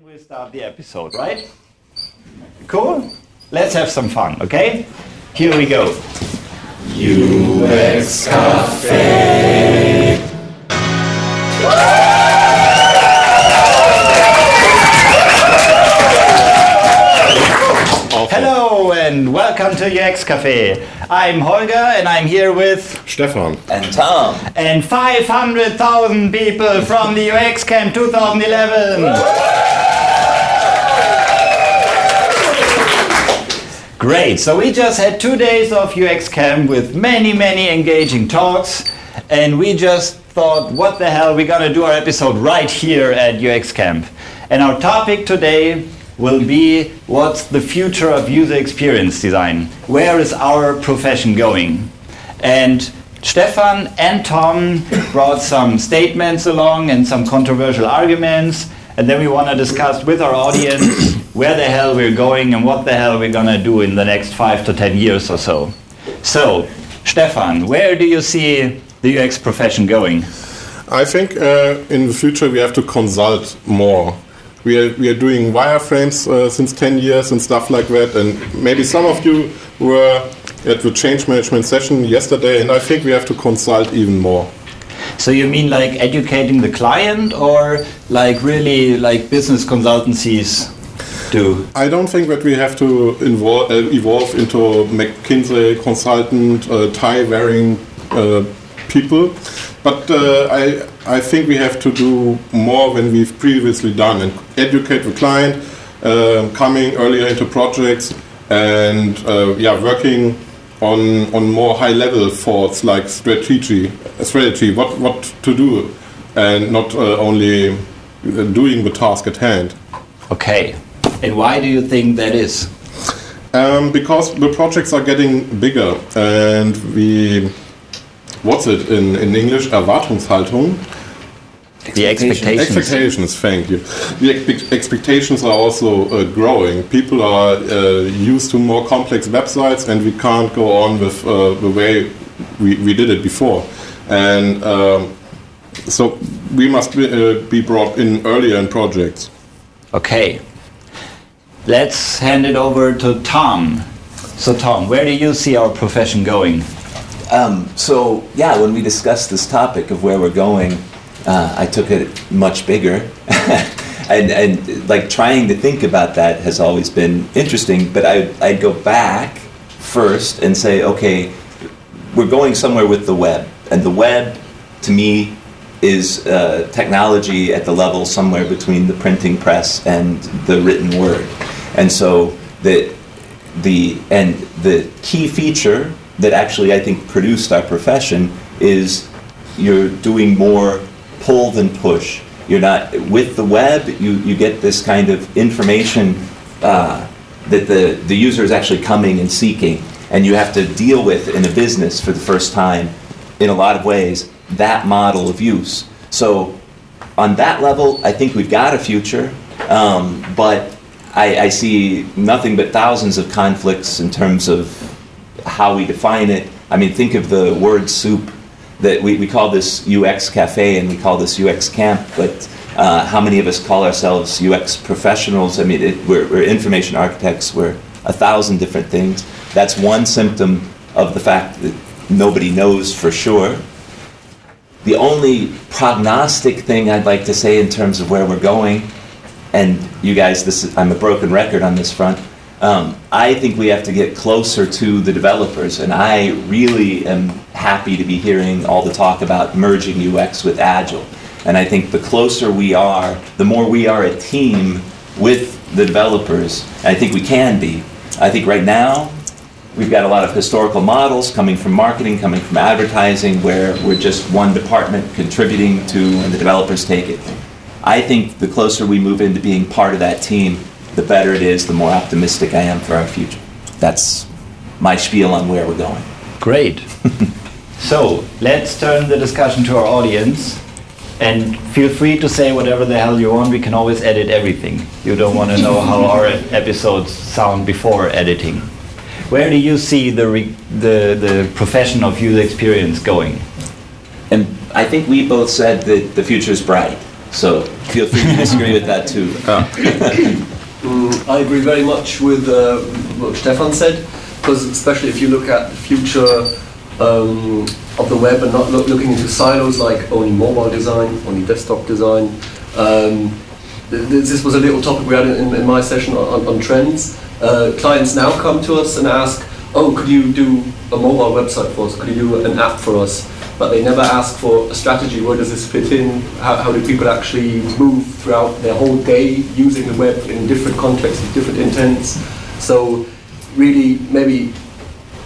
then we'll start the episode, right? Cool? Let's have some fun, okay? Here we go. UX Cafe. Hello and welcome to UX Cafe. I'm Holger and I'm here with Stefan. And Tom. and 500,000 people from the UX Camp 2011. Great. So we just had two days of UX Camp with many, many engaging talks, and we just thought, what the hell, we're gonna do our episode right here at UX Camp. And our topic today will be what's the future of user experience design? Where is our profession going? And Stefan and Tom brought some statements along and some controversial arguments, and then we want to discuss with our audience where the hell we're going and what the hell we're gonna do in the next five to ten years or so. So, Stefan, where do you see the UX profession going? I think uh, in the future we have to consult more. We are, we are doing wireframes uh, since 10 years and stuff like that, and maybe some of you were at the change management session yesterday, and I think we have to consult even more. So you mean like educating the client or like really like business consultancies do? I don't think that we have to invol- uh, evolve into McKinsey consultant, uh, tie wearing uh, people, but uh, I, I think we have to do more than we've previously done and educate the client, um coming earlier into projects and uh, yeah, working on on more high level thoughts like strategy, strategy, what what to do, and not uh, only doing the task at hand. Okay. And why do you think that is? Um, because the projects are getting bigger and we, what's it in, in English? Erwartungshaltung? The expectations. Expectations, thank you. The expe- expectations are also uh, growing. People are uh, used to more complex websites and we can't go on with uh, the way we, we did it before. And um, so we must be, uh, be brought in earlier in projects. Okay. Let's hand it over to Tom. So Tom, where do you see our profession going? Um, so, yeah, when we discussed this topic of where we're going, uh, I took it much bigger. and, and like trying to think about that has always been interesting, but I, I'd go back first and say, okay, we're going somewhere with the web. And the web, to me, is uh, technology at the level somewhere between the printing press and the written word. And so the, the, and the key feature that actually I think produced our profession is you're doing more pull than push. You're not, with the web, you, you get this kind of information uh, that the, the user is actually coming and seeking. And you have to deal with in a business for the first time, in a lot of ways, that model of use. So, on that level, I think we've got a future, um, but I, I see nothing but thousands of conflicts in terms of how we define it. I mean, think of the word soup that we, we call this UX cafe and we call this UX camp, but uh, how many of us call ourselves UX professionals? I mean, it, we're, we're information architects, we're a thousand different things. That's one symptom of the fact that nobody knows for sure. The only prognostic thing I'd like to say in terms of where we're going, and you guys, this is, I'm a broken record on this front. Um, I think we have to get closer to the developers, and I really am happy to be hearing all the talk about merging UX with Agile. And I think the closer we are, the more we are a team with the developers, I think we can be. I think right now, we've got a lot of historical models coming from marketing, coming from advertising, where we're just one department contributing to, and the developers take it. I think the closer we move into being part of that team, the better it is, the more optimistic I am for our future. That's my spiel on where we're going. Great. so let's turn the discussion to our audience. And feel free to say whatever the hell you want. We can always edit everything. You don't want to know how our episodes sound before editing. Where do you see the, re- the, the profession of user experience going? And I think we both said that the future is bright. So feel free to disagree with that too. Mm, I agree very much with uh, what Stefan said, because especially if you look at the future um, of the web and not look, looking into silos like only mobile design, only desktop design. Um, th- this was a little topic we had in, in my session on, on trends. Uh, clients now come to us and ask, oh, could you do a mobile website for us? Could you do an app for us? But they never ask for a strategy. Where does this fit in? How, how do people actually move throughout their whole day using the web in different contexts, with different intents? So really maybe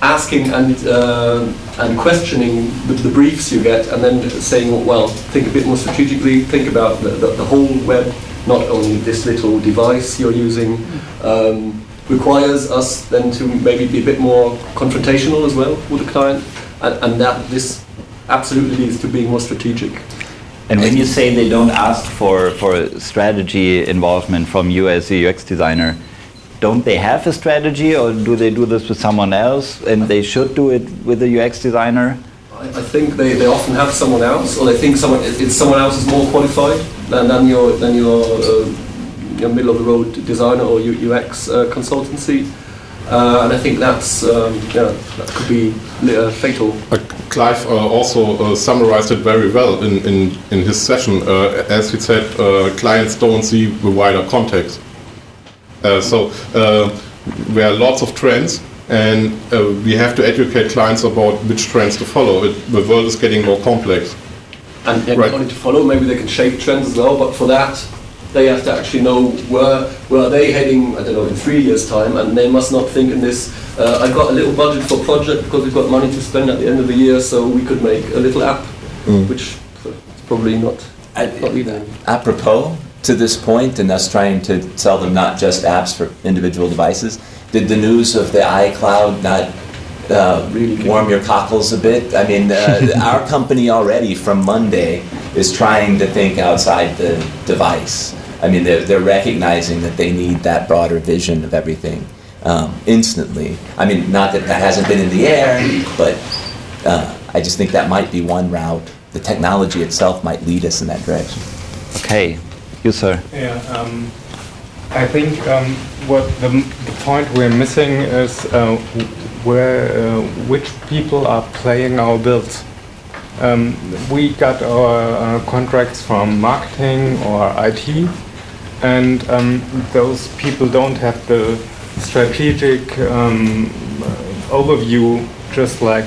asking and uh, and questioning the, the, briefs you get, and then saying, well, think a bit more strategically. Think about the, the, the whole web, not only this little device you're using. Um, requires us then to maybe be a bit more confrontational as well with the client, and, and that this absolutely leads to being more strategic. And when you say they don't ask for, for strategy involvement from you as a UX designer, don't they have a strategy or do they do this with someone else and they should do it with a UX designer? I, I think they, they often have someone else or they think someone it's someone else is more qualified than, than your, than your, uh, your middle of the road designer or UX uh, consultancy. Uh, and I think that's um, yeah, that could be uh, fatal. Clive uh, also uh, summarized it very well in, in, in his session. Uh, as he said, clients don't see the wider context. so there are lots of trends, and we have to educate clients about which trends to follow. It, the world is getting more complex. And, and right. to follow, maybe they can shape trends as well. But for that, they have to actually know where where are they heading. I don't know in three years' time, and they must not think in this. Uh, I've got a little budget for a project because we've got money to spend at the end of the year, so we could make a little app, mm. which is probably not, I, not either. Apropos to this point, and us trying to sell them not just apps for individual devices. Did the news of the iCloud not uh, really warm your cockles a bit. I mean, uh, our company already from Monday is trying to think outside the device. I mean, they're, they're recognizing that they need that broader vision of everything um, instantly. I mean, not that that hasn't been in the air, but uh, I just think that might be one route. The technology itself might lead us in that direction. Okay, you, sir. Yeah, um, I think um, what the, the, point we're missing is uh, where uh, which people are playing our bills. Um, we got our uh, contracts from marketing or IT, and um, those people don't have the strategic um, overview just like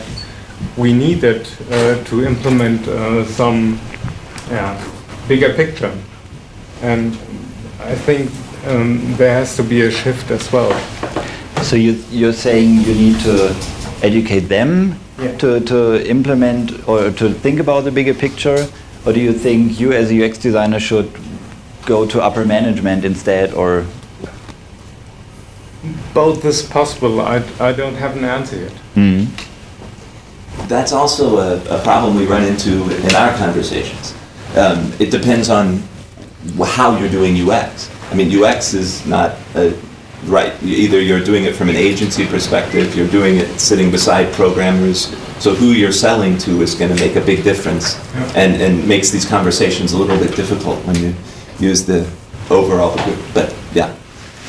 we needed uh, to implement uh, some yeah, bigger picture. And I think um, there has to be a shift as well. So you, you're saying you need to educate them yeah. to, to implement or to think about the bigger picture? Or do you think you as a UX designer should go to upper management instead or both is possible I, I don't have an answer yet mm. that's also a, a, problem we run into in our conversations um, it depends on how you're doing ux i mean ux is not a, right either you're doing it from an agency perspective you're doing it sitting beside programmers so who you're selling to is going to make a big difference and, and makes these conversations a little bit difficult when you use the overall. But yeah.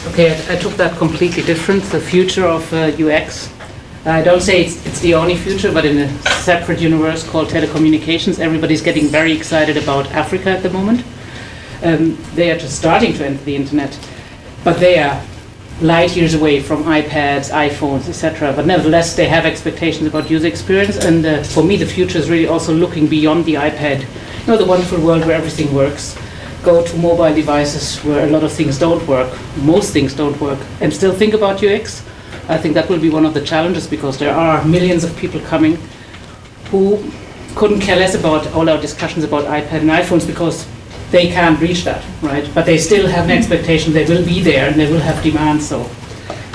Okay, I, I took that completely different. The future of uh, UX. I don't say it's, it's the only future, but in a separate universe called telecommunications, everybody's getting very excited about Africa at the moment. Um, they are just starting to enter the internet, but they are light years away from iPads, iPhones, etc. But nevertheless, they have expectations about user experience, and uh, for me, the future is really also looking beyond the iPad. You know, the wonderful world where everything works go to mobile devices where a lot of things don't work, most things don't work, and still think about UX, I think that will be one of the challenges because there are millions of people coming who couldn't care less about all our discussions about iPad and iPhones because they can't reach that, right? But they still have an expectation they will be there and they will have demand, so.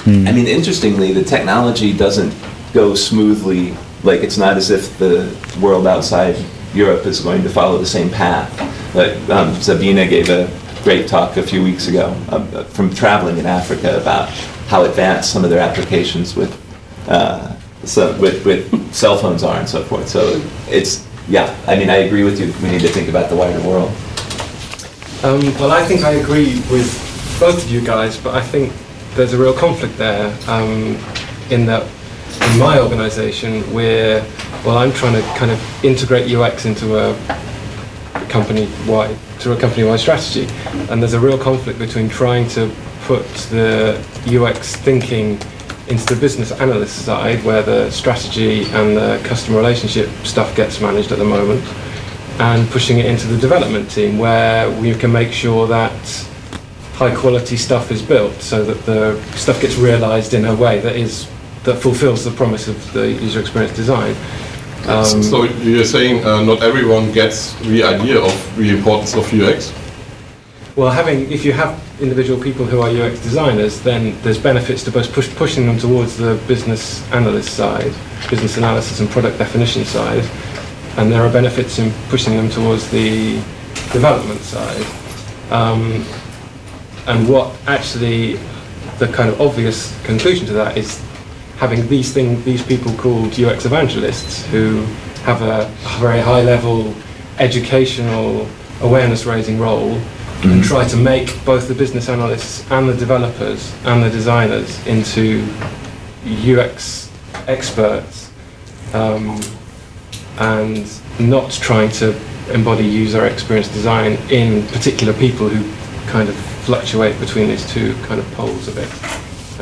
Hmm. I mean, interestingly, the technology doesn't go smoothly. Like, it's not as if the world outside Europe is going to follow the same path. But um, Sabina gave a great talk a few weeks ago um, from traveling in Africa about how advanced some of their applications with uh, so with, with cell phones are and so forth. So it's yeah. I mean, I agree with you. We need to think about the wider world. Um, well, I think I agree with both of you guys, but I think there's a real conflict there um, in that in my organisation where, well, I'm trying to kind of integrate UX into a company-wide, through a company-wide strategy, and there's a real conflict between trying to put the UX thinking into the business analyst side, where the strategy and the customer relationship stuff gets managed at the moment, and pushing it into the development team, where we can make sure that high quality stuff is built, so that the stuff gets realised in a way that is that fulfills the promise of the user experience design. Um, so you're saying uh, not everyone gets the idea of the importance of UX? Well, having if you have individual people who are UX designers, then there's benefits to both push, pushing them towards the business analyst side, business analysis and product definition side, and there are benefits in pushing them towards the development side. Um, and what actually the kind of obvious conclusion to that is having these thing, these people called UX evangelists who have a, a very high level educational awareness raising role mm-hmm. and try to make both the business analysts and the developers and the designers into UX experts um, and not trying to embody user experience design in particular people who kind of fluctuate between these two kind of poles a bit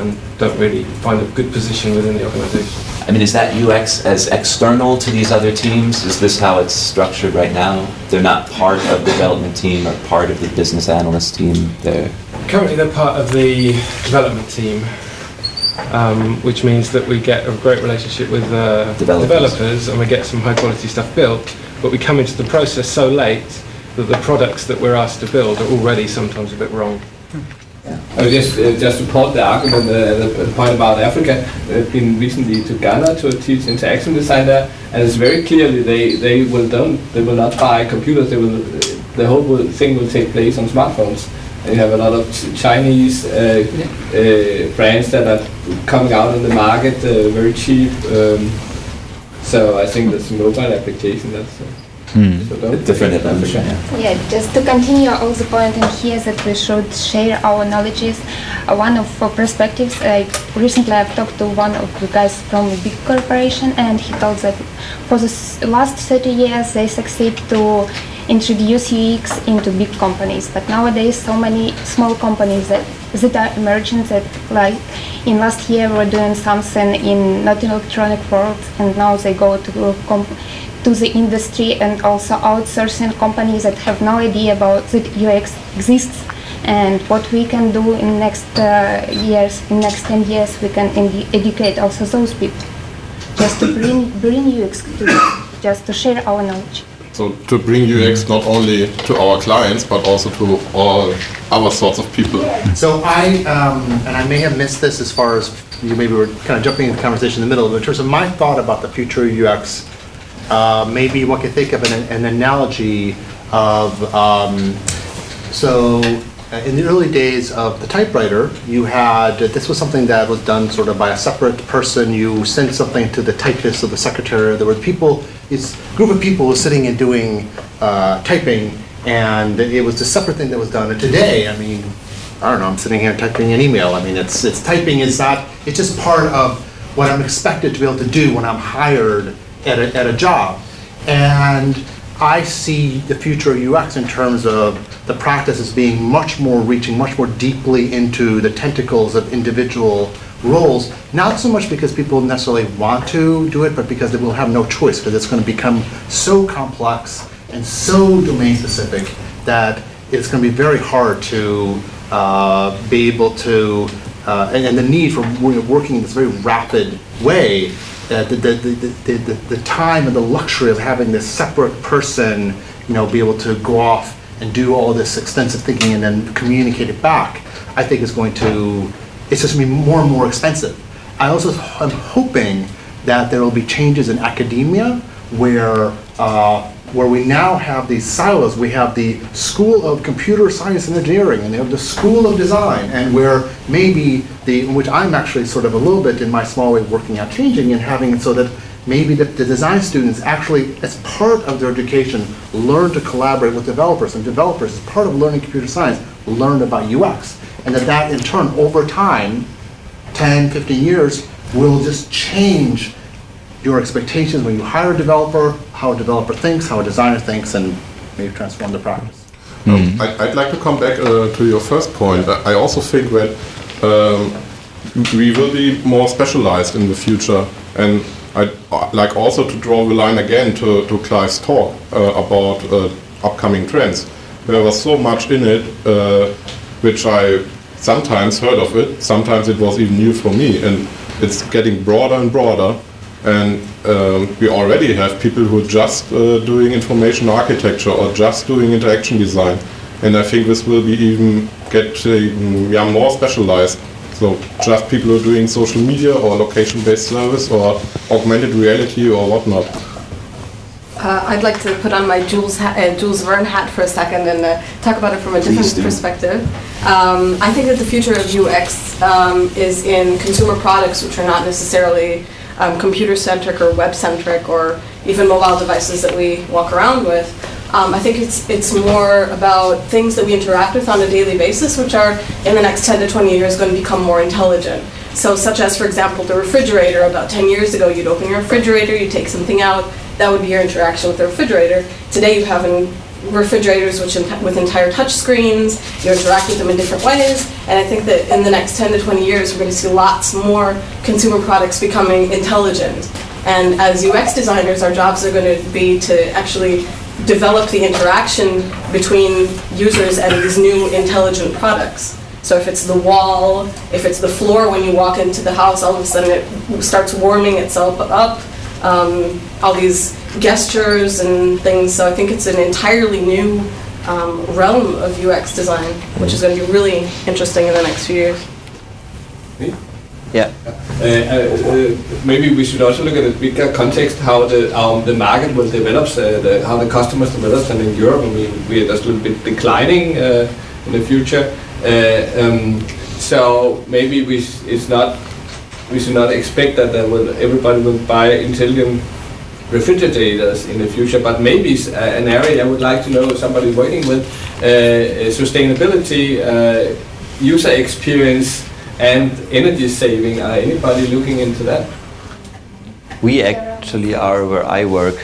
and don't really find a good position within the organization. I mean, is that UX as external to these other teams? Is this how it's structured right now? They're not part of the development team or part of the business analyst team. They're currently they're part of the development team, um, which means that we get a great relationship with uh, developers. developers and we get some high quality stuff built. But we come into the process so late that the products that we're asked to build are already sometimes a bit wrong. I just uh, just support the argument, uh, the, point about Africa. I've been recently to Ghana to teach interaction design there, and it's very clearly they, they will don't they will not buy computers. They will the whole thing will take place on smartphones. And you have a lot of Chinese uh, uh, brands that are coming out in the market uh, very cheap. Um, so I think that's a mobile application. That's uh, Hmm. Different. Yeah. yeah, just to continue all the point in here that we should share our knowledges. Uh, one of uh, perspectives, uh, recently I've talked to one of the guys from a big corporation and he told that for the last 30 years they succeed to introduce UX into big companies. But nowadays so many small companies that, that are emerging that like in last year we're doing something in not electronic world and now they go to to the industry and also outsourcing companies that have no idea about that UX exists and what we can do in next uh, years, in next 10 years, we can educate also those people, just to bring, bring UX to just to share our knowledge. So to bring UX not only to our clients, but also to all other sorts of people. So I, um, and I may have missed this as far as you maybe were kind of jumping in the conversation in the middle, but in terms of my thought about the future UX, uh, maybe one could think of an, an analogy of um, so uh, in the early days of the typewriter, you had this was something that was done sort of by a separate person. You sent something to the typist or the secretary. There were people, this group of people was sitting and doing uh, typing, and it was a separate thing that was done. And today, I mean, I don't know. I'm sitting here typing an email. I mean, it's it's typing is not. It's just part of what I'm expected to be able to do when I'm hired at a, at a job. And I see the future of UX in terms of the practice as being much more reaching, much more deeply into the tentacles of individual roles, not so much because people necessarily want to do it, but because they will have no choice, because it's going to become so complex and so domain specific that it's going to be very hard to uh, be able to, uh, and, and, the need for working in this very rapid way the, the, the, the, the time and the luxury of having this separate person, you know, be able to go off and do all this extensive thinking and then communicate it back, I think is going to, it's just going to be more and more expensive. I also am hoping that there will be changes in academia where uh, where we now have these silos. We have the School of Computer Science and Engineering, and they have the School of Design, and where maybe the, which I'm actually sort of a little bit in my small way working out changing and having it so that maybe the, the design students actually, as part of their education, learn to collaborate with developers, and developers, as part of learning computer science, learn about UX. And that that in turn, over time, 10, 15 years, will just change your expectations when you hire a developer, how a developer thinks, how a designer thinks, and maybe transform the practice. Um, I, I'd like to come back uh, to your first point. I I also think that um, we will be more specialized in the future, and I'd uh, like also to draw the line again to, to Clive's talk uh, about uh, upcoming trends. There was so much in it uh, which I sometimes heard of it, sometimes it was even new for me, and it's getting broader and broader. And um, we already have people who are just uh, doing information architecture or just doing interaction design. And I think this will be even getting yeah, more specialized. So just people who are doing social media or location-based service or augmented reality or whatnot. Uh, I'd like to put on my Jules, hat, uh, Jules Verne hat for a second and uh, talk about it from a Please different do. perspective. Um, I think that the future of UX um, is in consumer products, which are not necessarily um, computer-centric or web-centric or even mobile devices that we walk around with. Um, I think it's it's more about things that we interact with on a daily basis, which are in the next 10 to 20 years going to become more intelligent. So, such as, for example, the refrigerator. About 10 years ago, you'd open your refrigerator, you take something out. That would be your interaction with the refrigerator. Today, you have in refrigerators which ent- with entire touch screens. You interact with them in different ways. And I think that in the next 10 to 20 years, we're going to see lots more consumer products becoming intelligent. And as UX designers, our jobs are going to be to actually develop the interaction between users and these new intelligent products. So if it's the wall, if it's the floor when you walk into the house, all of a sudden it starts warming itself up. Um, all these gestures and things. So I think it's an entirely new um, realm of UX design, which is going to be really interesting in the next few years. Yeah. Uh, uh, maybe we should also look at the bigger context, how the um, the market will develop, uh, the, how the customers develop, and in Europe, I mean, we are just a little bit declining uh, in the future. Uh, um, so maybe we s- it's not we should not expect that there will, everybody will buy intelligent refrigerators in the future, but maybe s- uh, an area I would like to know somebody working with uh, uh, sustainability, uh, user experience, and energy saving. Are anybody looking into that? We actually are where I work.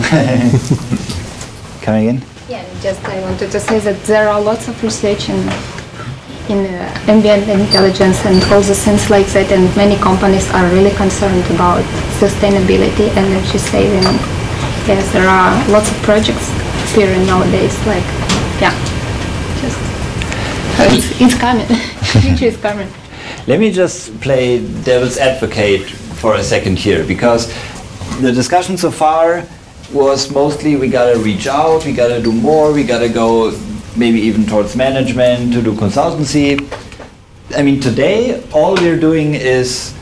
Coming in? Yeah, just I wanted to say that there are lots of research in in uh, ambient intelligence and all the things like that, and many companies are really concerned about sustainability, and energy saving. Yes, there are lots of projects appearing nowadays. Like, yeah, just it's, it's coming. Future is coming. Let me just play devil's advocate for a second here because the discussion so far was mostly we gotta reach out, we gotta do more, we gotta go maybe even towards management to do consultancy. I mean, today all we're doing is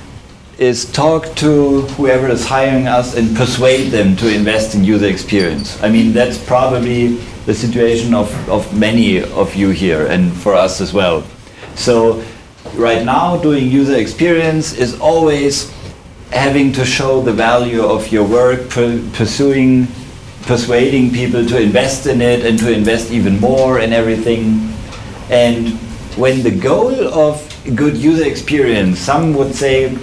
is talk to whoever is hiring us and persuade them to invest in user experience. I mean, that's probably the situation of, of many of you here and for us as well. So right now doing user experience is always having to show the value of your work, pursuing, persuading people to invest in it and to invest even more and everything. And when the goal of good user experience, some would say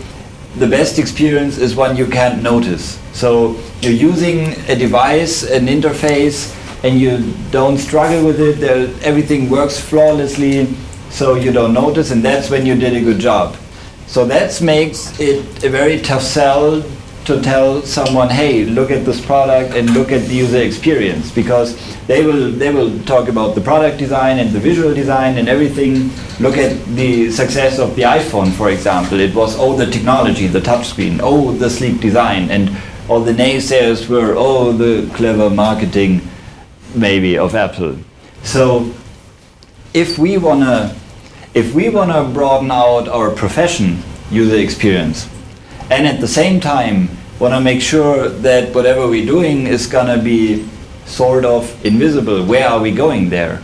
the best experience is one you can't notice. So you're using a device, an interface, and you don't struggle with it. Everything works flawlessly, so you don't notice, and that's when you did a good job. So that makes it a very tough sell to tell someone, hey, look at this product and look at the user experience, because they will they will talk about the product design and the visual design and everything. Look at the success of the iPhone, for example. It was oh the technology, the touchscreen, oh the sleek design, and all the naysayers were oh the clever marketing, maybe of Apple. So if we wanna if we wanna broaden out our profession, user experience, and at the same time want to make sure that whatever we're doing is going to be sort of invisible. Where are we going there?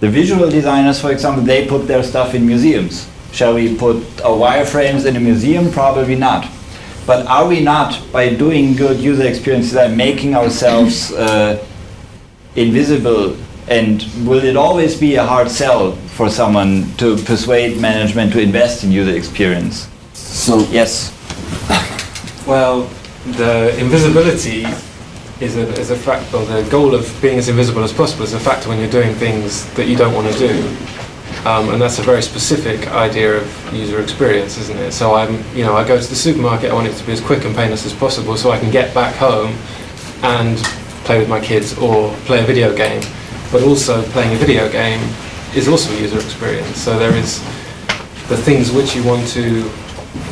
The visual designers, for example, they put their stuff in museums. Shall we put our wireframes in a museum? Probably not. but are we not, by doing good user experiences, uh, making ourselves uh, invisible? And will it always be a hard sell for someone to persuade management to invest in user experience? So Yes. Well, the invisibility is a, is a fact, or the goal of being as invisible as possible is a factor when you're doing things that you don't want to do. Um, and that's a very specific idea of user experience, isn't it? So I'm, you know, I go to the supermarket, I want it to be as quick and painless as possible so I can get back home and play with my kids or play a video game. But also playing a video game is also a user experience. So there is the things which you want to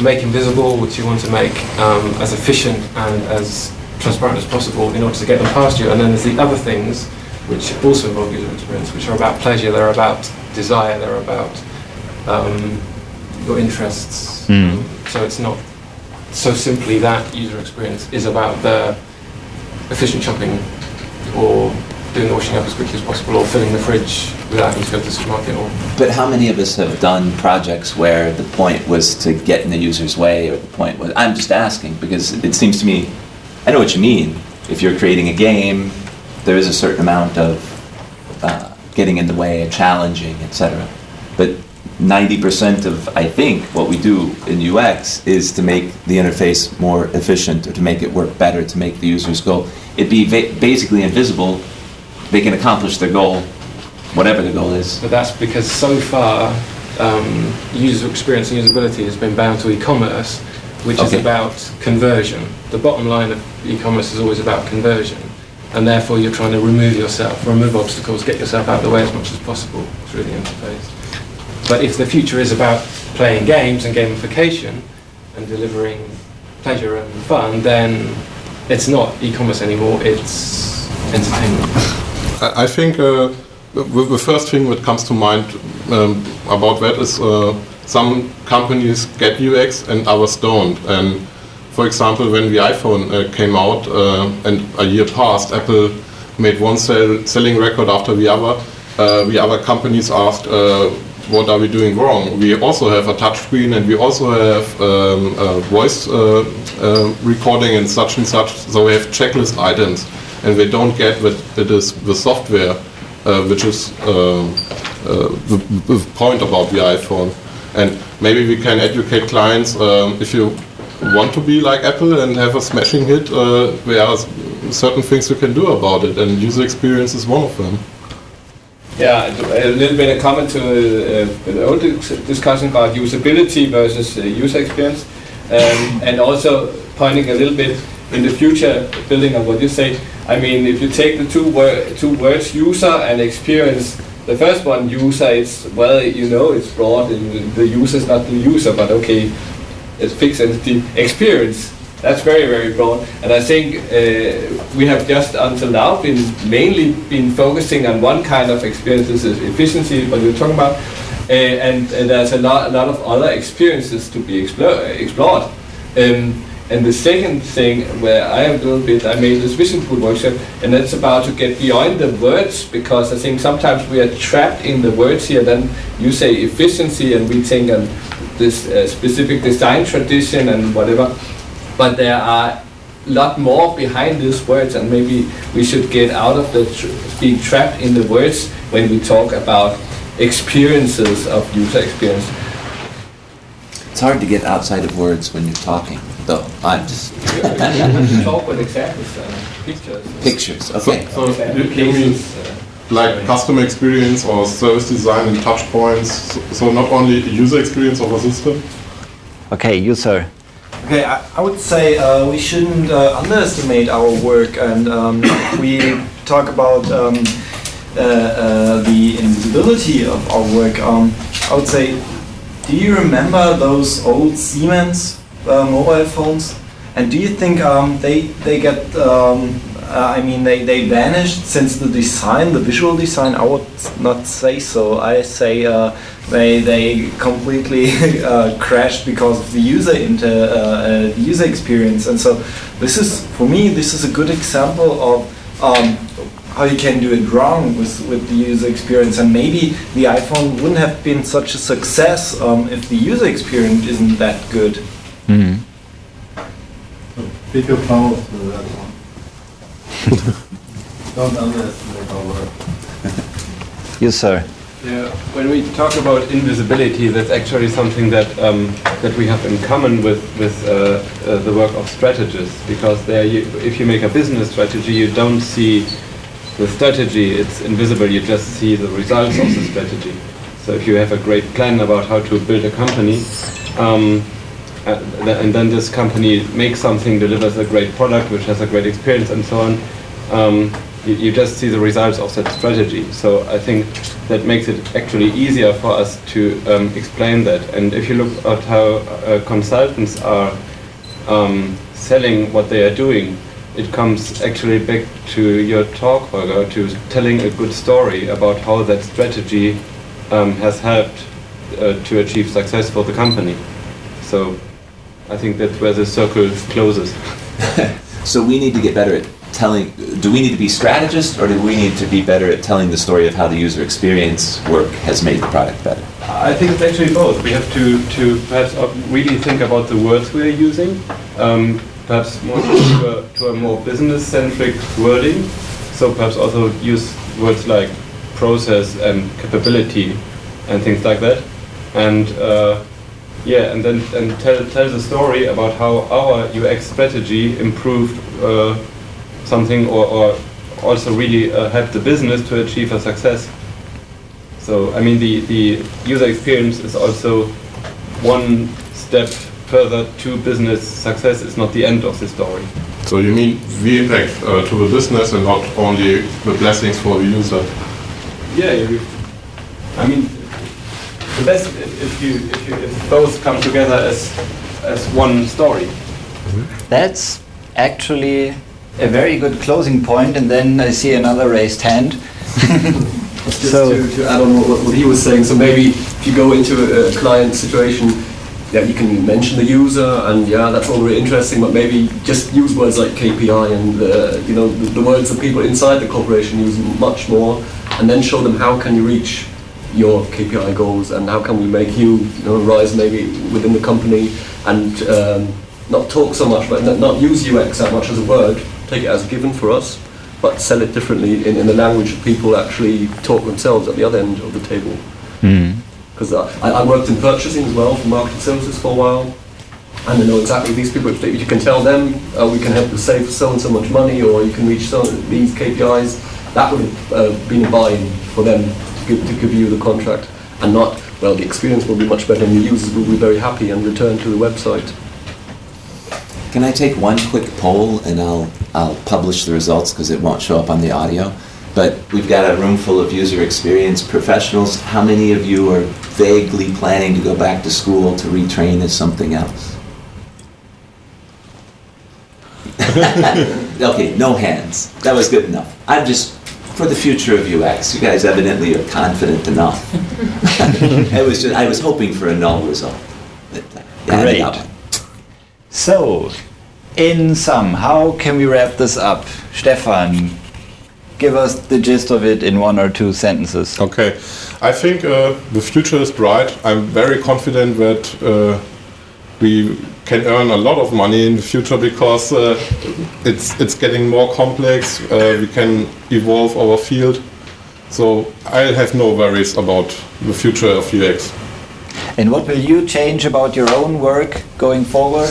make invisible, which you want to make um, as efficient and as transparent as possible in order to get them past you. And then there's the other things which also involve user experience, which are about pleasure, they're about desire, they're about um, your interests. Mm. So it's not so simply that user experience is about the efficient shopping or doing the washing up as quickly as possible or filling the fridge without having to go to the supermarket or But how many of us have done projects where the point was to get in the user's way, or the point was? I'm just asking because it seems to me, I know what you mean. If you're creating a game, there is a certain amount of uh, getting in the way, challenging, etc. But 90% of, I think, what we do in UX is to make the interface more efficient, or to make it work better, to make the users go. It'd be va- basically invisible. They can accomplish their goal, whatever the goal is. But that's because so far, um, user experience and usability has been bound to e-commerce, which is about conversion. The bottom line of e-commerce is always about conversion, and therefore you're trying to remove yourself, remove obstacles, get yourself out of the way as much as possible through the interface. But if the future is about playing games and gamification and delivering pleasure and fun, then it's not e-commerce anymore, it's entertainment. I think uh, the first thing that comes to mind um, about that is uh, some companies get UX and others don't. And for example, when the iPhone uh, came out uh, and a year passed, Apple made one sell, selling record after the other. Uh, the other companies asked, uh, "What are we doing wrong?" We also have a touchscreen and we also have um, voice recording and such and such. So we have checklist items and they don't get that it is the software uh, which is uh, uh, the, the point about the iPhone. And maybe we can educate clients um, if you want to be like Apple and have a smashing hit, there are certain things you can do about it, and user experience is one of them. Yeah, a little bit of comment to uh, the old discussion about usability versus uh, user experience, um, and also pointing a little bit in the future, building on what you say. I mean, if you take the two wor- two words, user and experience, the first one, user, it's well, you know, it's broad, the user is not the user, but okay, it's fixed entity experience. That's very, very broad. And I think uh, we have just until now been mainly been focusing on one kind of experience, this is efficiency, what you're talking about. Uh, and, and there's a lot, a lot of other experiences to be explore, explored. Um, and the second thing where I am a little bit, I made this vision pool workshop, and that's about to get beyond the words because I think sometimes we are trapped in the words here. Then you say efficiency, and we think on this uh, specific design tradition and whatever. But there are a lot more behind these words, and maybe we should get out of the tr- being trapped in the words when we talk about experiences of user experience. It's hard to get outside of words when you're talking, though. I'm just talk with examples, uh, pictures. pictures. Okay. So you, you mean like customer experience or service design and touch points? So, so not only user experience of a system. Okay, you sir. Okay, I, I would say uh, we shouldn't uh, underestimate our work, and um, we talk about um, uh, uh, the invisibility of our work. Um, I would say, do you remember those old Siemens mobile phones? And do you think um, they they get? Um, uh, I mean, they, they vanished since the design, the visual design. I would not say so. I say uh, they they completely uh, crashed because of the user inter uh, uh, the user experience. And so this is for me this is a good example of um, how you can do it wrong with, with the user experience. And maybe the iPhone wouldn't have been such a success um, if the user experience isn't that good. Mhm. Big applause for that one. Don't underestimate our work. Yes, sir. Yeah, when we talk about invisibility, that's actually something that um, that we have in common with with uh, uh, the work of strategists, because there, you, if you make a business strategy, you don't see the strategy; it's invisible. You just see the results of the strategy. So if you have a great plan about how to build a company, um, uh, th- and then this company makes something, delivers a great product, which has a great experience, and so on. Um, you, you just see the results of that strategy. So I think that makes it actually easier for us to um, explain that. And if you look at how uh, consultants are um, selling what they are doing, it comes actually back to your talk, Holger, to telling a good story about how that strategy um, has helped uh, to achieve success for the company. So I think that's where the circle closes. So we need to get better at telling. Do we need to be strategists, or do we need to be better at telling the story of how the user experience work has made the product better? I think it's actually both. We have to, to perhaps uh, really think about the words we are using, um, perhaps more to a, to a more business-centric wording. So perhaps also use words like process and capability and things like that. And uh, yeah, and then and tell tell the story about how our UX strategy improved uh, something or, or also really uh, helped the business to achieve a success. So I mean the, the user experience is also one step further to business success. It's not the end of the story. So you mean the impact uh, to the business and not only the blessings for the user? Yeah, I mean the best if, if you if you if both come together as as one story. That's actually a very good closing point, and then I see another raised hand. Just So- to, to add on what, what he was saying, so maybe if you go into a, a client situation, yeah, you can mention the user, and yeah, that's all very interesting. But maybe just use words like KPI and uh, you know the, the words that people inside the corporation use much more, and then show them how can you reach your KPI goals and how can we make you, you know, rise maybe within the company and um, not talk so much, but not, use UX that much as a word, take it as a given for us, but sell it differently in, in the language that people actually talk themselves at the other end of the table. Because I, I worked in purchasing as well for marketing services for a while, and I know exactly these people. If they- you can tell them, uh, we can help you save so and so much money, or you can reach so these KPIs. That would have uh, been a buy-in for them give, to give you the contract, and not well. The experience will be much better, and the users will be very happy and return to the website. Can I take one quick poll and I'll I'll publish the results because it won't show up on the audio. But we've got a room full of user experience professionals. How many of you are vaguely planning to go back to school to retrain as something else? okay, no hands. That was good enough. I'm just for the future of UX. You guys evidently are confident enough. it was just, I was hoping for a null result. But, uh, yeah, I got Great. So, in sum, how can we wrap this up? Stefan, give us the gist of it in one or two sentences. Okay, I think uh, the future is bright. I'm very confident that uh, we can earn a lot of money in the future because uh, it's it's getting more complex. Uh, we can evolve our field, so I have no worries about the future of UX. And what will you change about your own work going forward?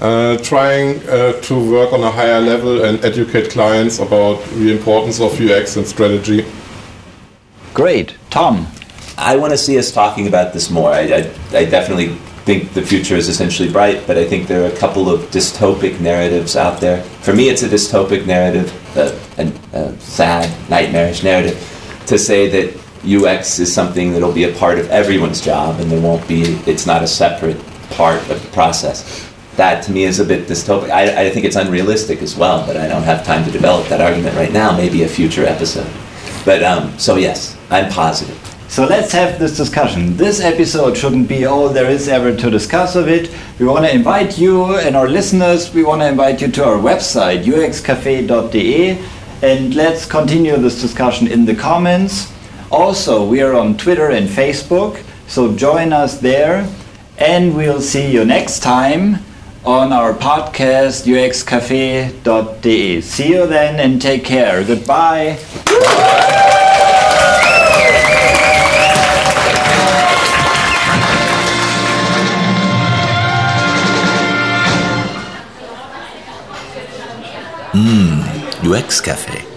Uh, trying uh, to work on a higher level and educate clients about the importance of UX and strategy. Great. Tom, I want to see us talking about this more. I, I, I definitely think the future is essentially bright, but I think there are a couple of dystopic narratives out there. For me, it's a dystopic narrative, uh, a, a sad, nightmarish narrative, to say that UX is something that'll be a part of everyone's job and there won't be, it's not a separate part of the process. That to me is a bit dystopic. I, I think it's unrealistic as well, but I don't have time to develop that argument right now. Maybe a future episode. But um, so yes, I'm positive. So let's have this discussion. This episode shouldn't be all there is ever to discuss of it. We want to invite you and our listeners, we want to invite you to our website, uxcafe.de, and let's continue this discussion in the comments. Also, we are on Twitter and Facebook, so join us there, and we'll see you next time on our podcast uxcafe.de. See you then and take care. Goodbye. Mmm, UX Cafe.